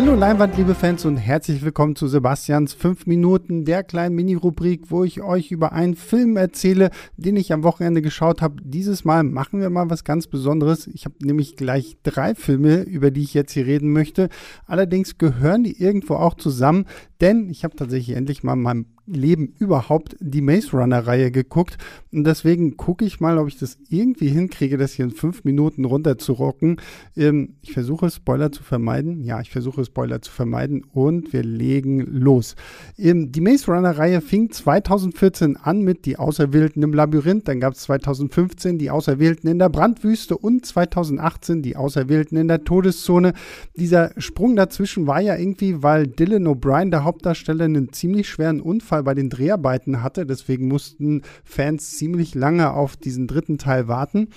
Hallo Leinwand, liebe Fans und herzlich willkommen zu Sebastians 5 Minuten, der kleinen Mini-Rubrik, wo ich euch über einen Film erzähle, den ich am Wochenende geschaut habe. Dieses Mal machen wir mal was ganz Besonderes. Ich habe nämlich gleich drei Filme, über die ich jetzt hier reden möchte. Allerdings gehören die irgendwo auch zusammen, denn ich habe tatsächlich endlich mal in meinem Leben überhaupt die Maze Runner-Reihe geguckt. Und deswegen gucke ich mal, ob ich das irgendwie hinkriege, das hier in fünf Minuten runterzurocken. Ähm, ich versuche Spoiler zu vermeiden. Ja, ich versuche Spoiler zu vermeiden und wir legen los. Ähm, die Maze Runner-Reihe fing 2014 an mit Die Auserwählten im Labyrinth. Dann gab es 2015 Die Auserwählten in der Brandwüste und 2018 Die Auserwählten in der Todeszone. Dieser Sprung dazwischen war ja irgendwie, weil Dylan O'Brien, der Hauptdarsteller, einen ziemlich schweren Unfall bei den Dreharbeiten hatte. Deswegen mussten Fans ziemlich lange auf diesen dritten Teil warten.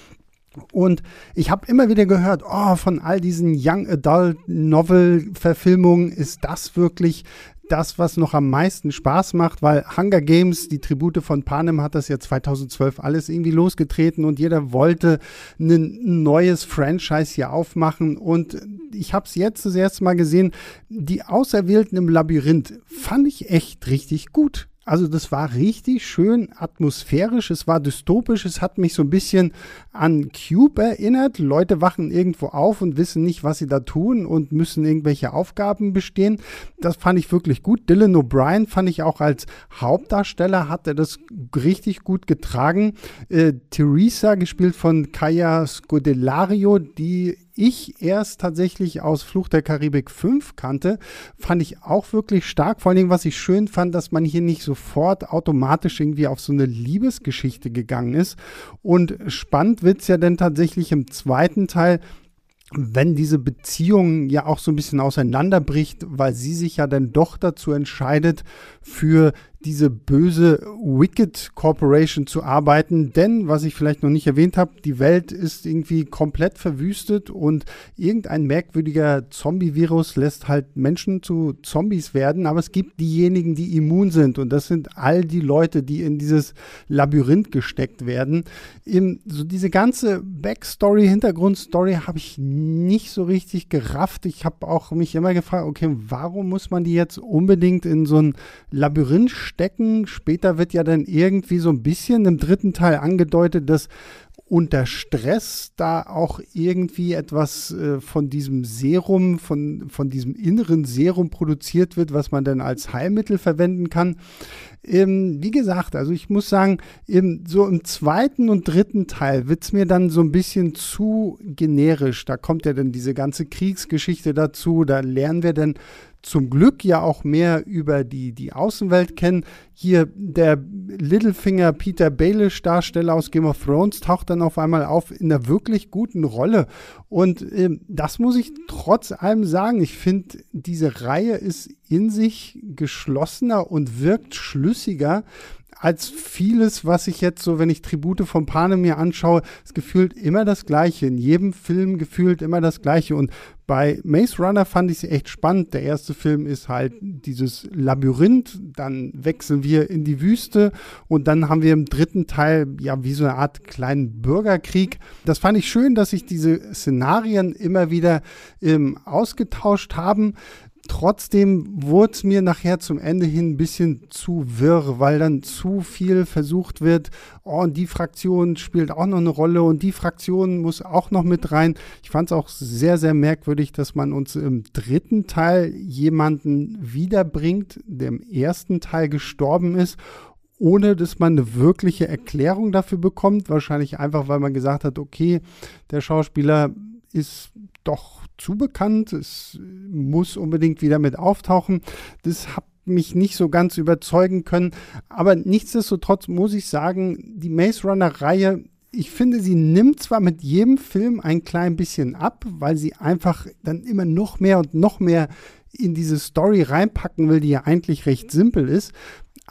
Und ich habe immer wieder gehört, oh, von all diesen Young Adult Novel Verfilmungen ist das wirklich das, was noch am meisten Spaß macht, weil Hunger Games, die Tribute von Panem, hat das ja 2012 alles irgendwie losgetreten und jeder wollte ein neues Franchise hier aufmachen. Und ich habe es jetzt das erste Mal gesehen, die Auserwählten im Labyrinth fand ich echt richtig gut. Also das war richtig schön atmosphärisch, es war dystopisch, es hat mich so ein bisschen an Cube erinnert. Leute wachen irgendwo auf und wissen nicht, was sie da tun und müssen irgendwelche Aufgaben bestehen. Das fand ich wirklich gut. Dylan O'Brien fand ich auch als Hauptdarsteller, hat er das richtig gut getragen. Äh, Teresa, gespielt von Kaya Scodelario, die ich erst tatsächlich aus Fluch der Karibik 5 kannte, fand ich auch wirklich stark. Vor Dingen, was ich schön fand, dass man hier nicht sofort automatisch irgendwie auf so eine Liebesgeschichte gegangen ist. Und spannend wird es ja dann tatsächlich im zweiten Teil, wenn diese Beziehung ja auch so ein bisschen auseinanderbricht, weil sie sich ja dann doch dazu entscheidet, für diese böse Wicked Corporation zu arbeiten. Denn, was ich vielleicht noch nicht erwähnt habe, die Welt ist irgendwie komplett verwüstet und irgendein merkwürdiger Zombie-Virus lässt halt Menschen zu Zombies werden. Aber es gibt diejenigen, die immun sind. Und das sind all die Leute, die in dieses Labyrinth gesteckt werden. Im, so diese ganze Backstory, Hintergrundstory habe ich nicht so richtig gerafft. Ich habe auch mich immer gefragt, okay, warum muss man die jetzt unbedingt in so ein Labyrinth stecken. Später wird ja dann irgendwie so ein bisschen im dritten Teil angedeutet, dass unter Stress da auch irgendwie etwas äh, von diesem Serum, von, von diesem inneren Serum produziert wird, was man dann als Heilmittel verwenden kann. Ähm, wie gesagt, also ich muss sagen, im, so im zweiten und dritten Teil wird es mir dann so ein bisschen zu generisch. Da kommt ja dann diese ganze Kriegsgeschichte dazu, da lernen wir dann zum Glück ja auch mehr über die, die Außenwelt kennen. Hier der Littlefinger Peter Baelish Darsteller aus Game of Thrones taucht dann auf einmal auf in einer wirklich guten Rolle. Und äh, das muss ich trotz allem sagen. Ich finde, diese Reihe ist in sich geschlossener und wirkt schlüssiger als vieles, was ich jetzt so, wenn ich Tribute von Panem mir anschaue, ist gefühlt immer das Gleiche. In jedem Film gefühlt immer das Gleiche. Und bei Maze Runner fand ich es echt spannend. Der erste Film ist halt dieses Labyrinth, dann wechseln wir in die Wüste und dann haben wir im dritten Teil ja wie so eine Art kleinen Bürgerkrieg. Das fand ich schön, dass sich diese Szenarien immer wieder ähm, ausgetauscht haben. Trotzdem wurde es mir nachher zum Ende hin ein bisschen zu wirr, weil dann zu viel versucht wird, oh, und die Fraktion spielt auch noch eine Rolle und die Fraktion muss auch noch mit rein. Ich fand es auch sehr, sehr merkwürdig, dass man uns im dritten Teil jemanden wiederbringt, der im ersten Teil gestorben ist ohne dass man eine wirkliche Erklärung dafür bekommt. Wahrscheinlich einfach, weil man gesagt hat, okay, der Schauspieler ist doch zu bekannt. Es muss unbedingt wieder mit auftauchen. Das hat mich nicht so ganz überzeugen können. Aber nichtsdestotrotz muss ich sagen, die Maze Runner-Reihe ich finde, sie nimmt zwar mit jedem Film ein klein bisschen ab, weil sie einfach dann immer noch mehr und noch mehr in diese Story reinpacken will, die ja eigentlich recht simpel ist.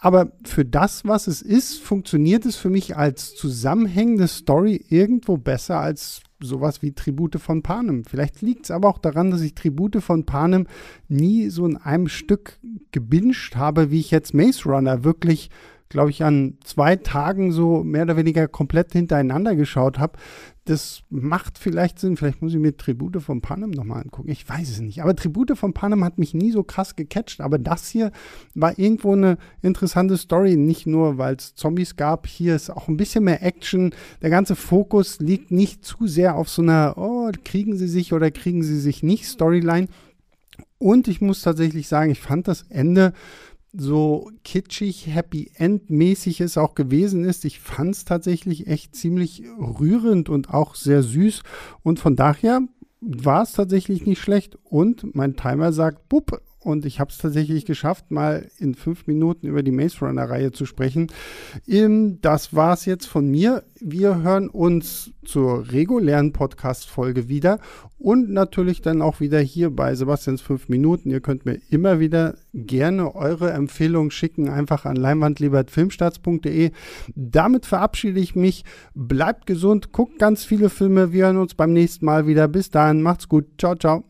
Aber für das, was es ist, funktioniert es für mich als zusammenhängende Story irgendwo besser als sowas wie Tribute von Panem. Vielleicht liegt es aber auch daran, dass ich Tribute von Panem nie so in einem Stück gebinged habe, wie ich jetzt Maze Runner wirklich glaube ich, an zwei Tagen so mehr oder weniger komplett hintereinander geschaut habe. Das macht vielleicht Sinn. Vielleicht muss ich mir Tribute von Panem nochmal angucken. Ich weiß es nicht. Aber Tribute von Panem hat mich nie so krass gecatcht. Aber das hier war irgendwo eine interessante Story. Nicht nur, weil es Zombies gab. Hier ist auch ein bisschen mehr Action. Der ganze Fokus liegt nicht zu sehr auf so einer, oh, kriegen sie sich oder kriegen sie sich nicht Storyline. Und ich muss tatsächlich sagen, ich fand das Ende so kitschig, Happy End mäßig es auch gewesen ist, ich fand es tatsächlich echt ziemlich rührend und auch sehr süß. Und von daher war es tatsächlich nicht schlecht. Und mein Timer sagt, bupp, und ich habe es tatsächlich geschafft, mal in fünf Minuten über die Maze Runner-Reihe zu sprechen. Das war es jetzt von mir. Wir hören uns zur regulären Podcast-Folge wieder und natürlich dann auch wieder hier bei Sebastians fünf Minuten. Ihr könnt mir immer wieder gerne eure Empfehlungen schicken, einfach an leinwandliebertfilmstarts.de. Damit verabschiede ich mich. Bleibt gesund, guckt ganz viele Filme. Wir hören uns beim nächsten Mal wieder. Bis dahin, macht's gut. Ciao, ciao.